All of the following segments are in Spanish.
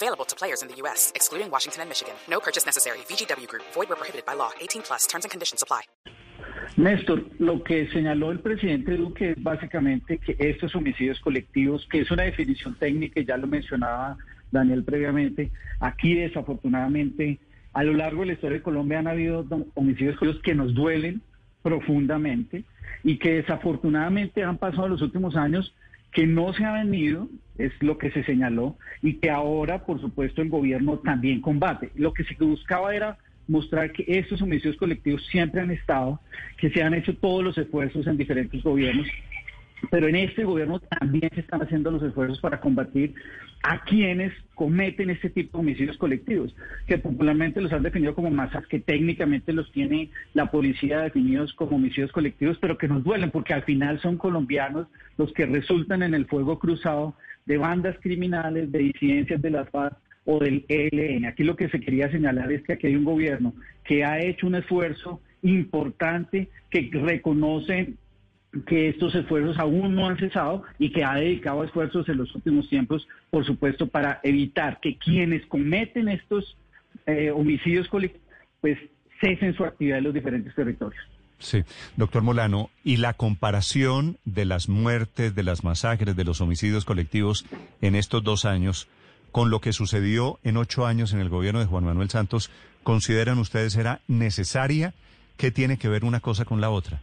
Available to players in the U.S., excluding Washington and Michigan. No purchase necessary. VGW Group. Void where prohibited by law. 18 plus. Terms and conditions apply. Néstor, lo que señaló el presidente Duque es básicamente que estos homicidios colectivos, que es una definición técnica, ya lo mencionaba Daniel previamente, aquí desafortunadamente a lo largo de la historia de Colombia han habido homicidios colectivos que nos duelen profundamente y que desafortunadamente han pasado los últimos años que no se ha venido, es lo que se señaló, y que ahora, por supuesto, el gobierno también combate. Lo que se buscaba era mostrar que estos homicidios colectivos siempre han estado, que se han hecho todos los esfuerzos en diferentes gobiernos, pero en este gobierno también se están haciendo los esfuerzos para combatir a quienes cometen este tipo de homicidios colectivos, que popularmente los han definido como masas, que técnicamente los tiene la policía definidos como homicidios colectivos, pero que nos duelen porque al final son colombianos los que resultan en el fuego cruzado de bandas criminales, de disidencias de la FARC o del ELN. Aquí lo que se quería señalar es que aquí hay un gobierno que ha hecho un esfuerzo importante, que reconoce que estos esfuerzos aún no han cesado y que ha dedicado esfuerzos en los últimos tiempos, por supuesto, para evitar que quienes cometen estos eh, homicidios colectivos, pues cesen su actividad en los diferentes territorios. Sí, doctor Molano, y la comparación de las muertes, de las masacres, de los homicidios colectivos en estos dos años con lo que sucedió en ocho años en el gobierno de Juan Manuel Santos, ¿consideran ustedes era necesaria? ¿Qué tiene que ver una cosa con la otra?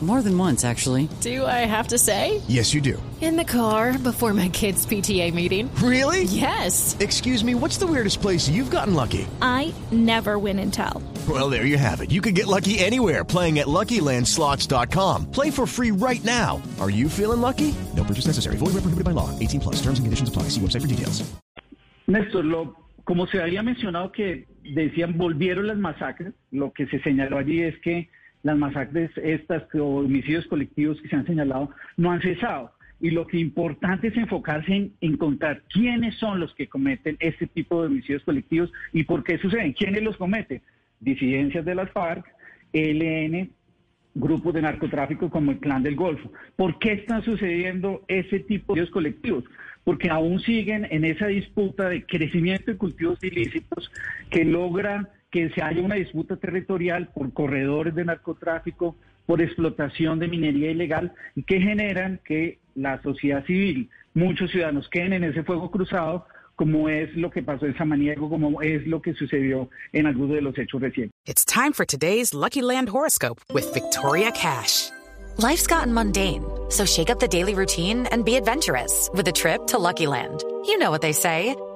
More than once, actually. Do I have to say? Yes, you do. In the car before my kids' PTA meeting. Really? Yes. Excuse me, what's the weirdest place you've gotten lucky? I never win and tell. Well, there you have it. You can get lucky anywhere playing at LuckyLandSlots.com. Play for free right now. Are you feeling lucky? No purchase necessary. Void where prohibited by law. 18 plus. Terms and conditions apply. See website for details. Néstor, lo, como se había mencionado que decían volvieron las masacres, lo que se señaló allí es que las masacres estas o homicidios colectivos que se han señalado no han cesado. Y lo que importante es enfocarse en encontrar quiénes son los que cometen este tipo de homicidios colectivos y por qué suceden, quiénes los cometen. Disidencias de las FARC, ELN, grupos de narcotráfico como el Clan del Golfo. ¿Por qué están sucediendo ese tipo de homicidios colectivos? Porque aún siguen en esa disputa de crecimiento de cultivos ilícitos que logra que se haya una disputa territorial por corredores de narcotráfico, por explotación de minería ilegal y que generan que la sociedad civil, muchos ciudadanos queden en ese fuego cruzado, como es lo que pasó en Samaniego, como es lo que sucedió en algunos de los hechos recientes. It's time for today's Lucky Land horoscope with Victoria Cash. Life's gotten mundane, so shake up the daily routine and be adventurous with a trip to Lucky Land. You know what they say.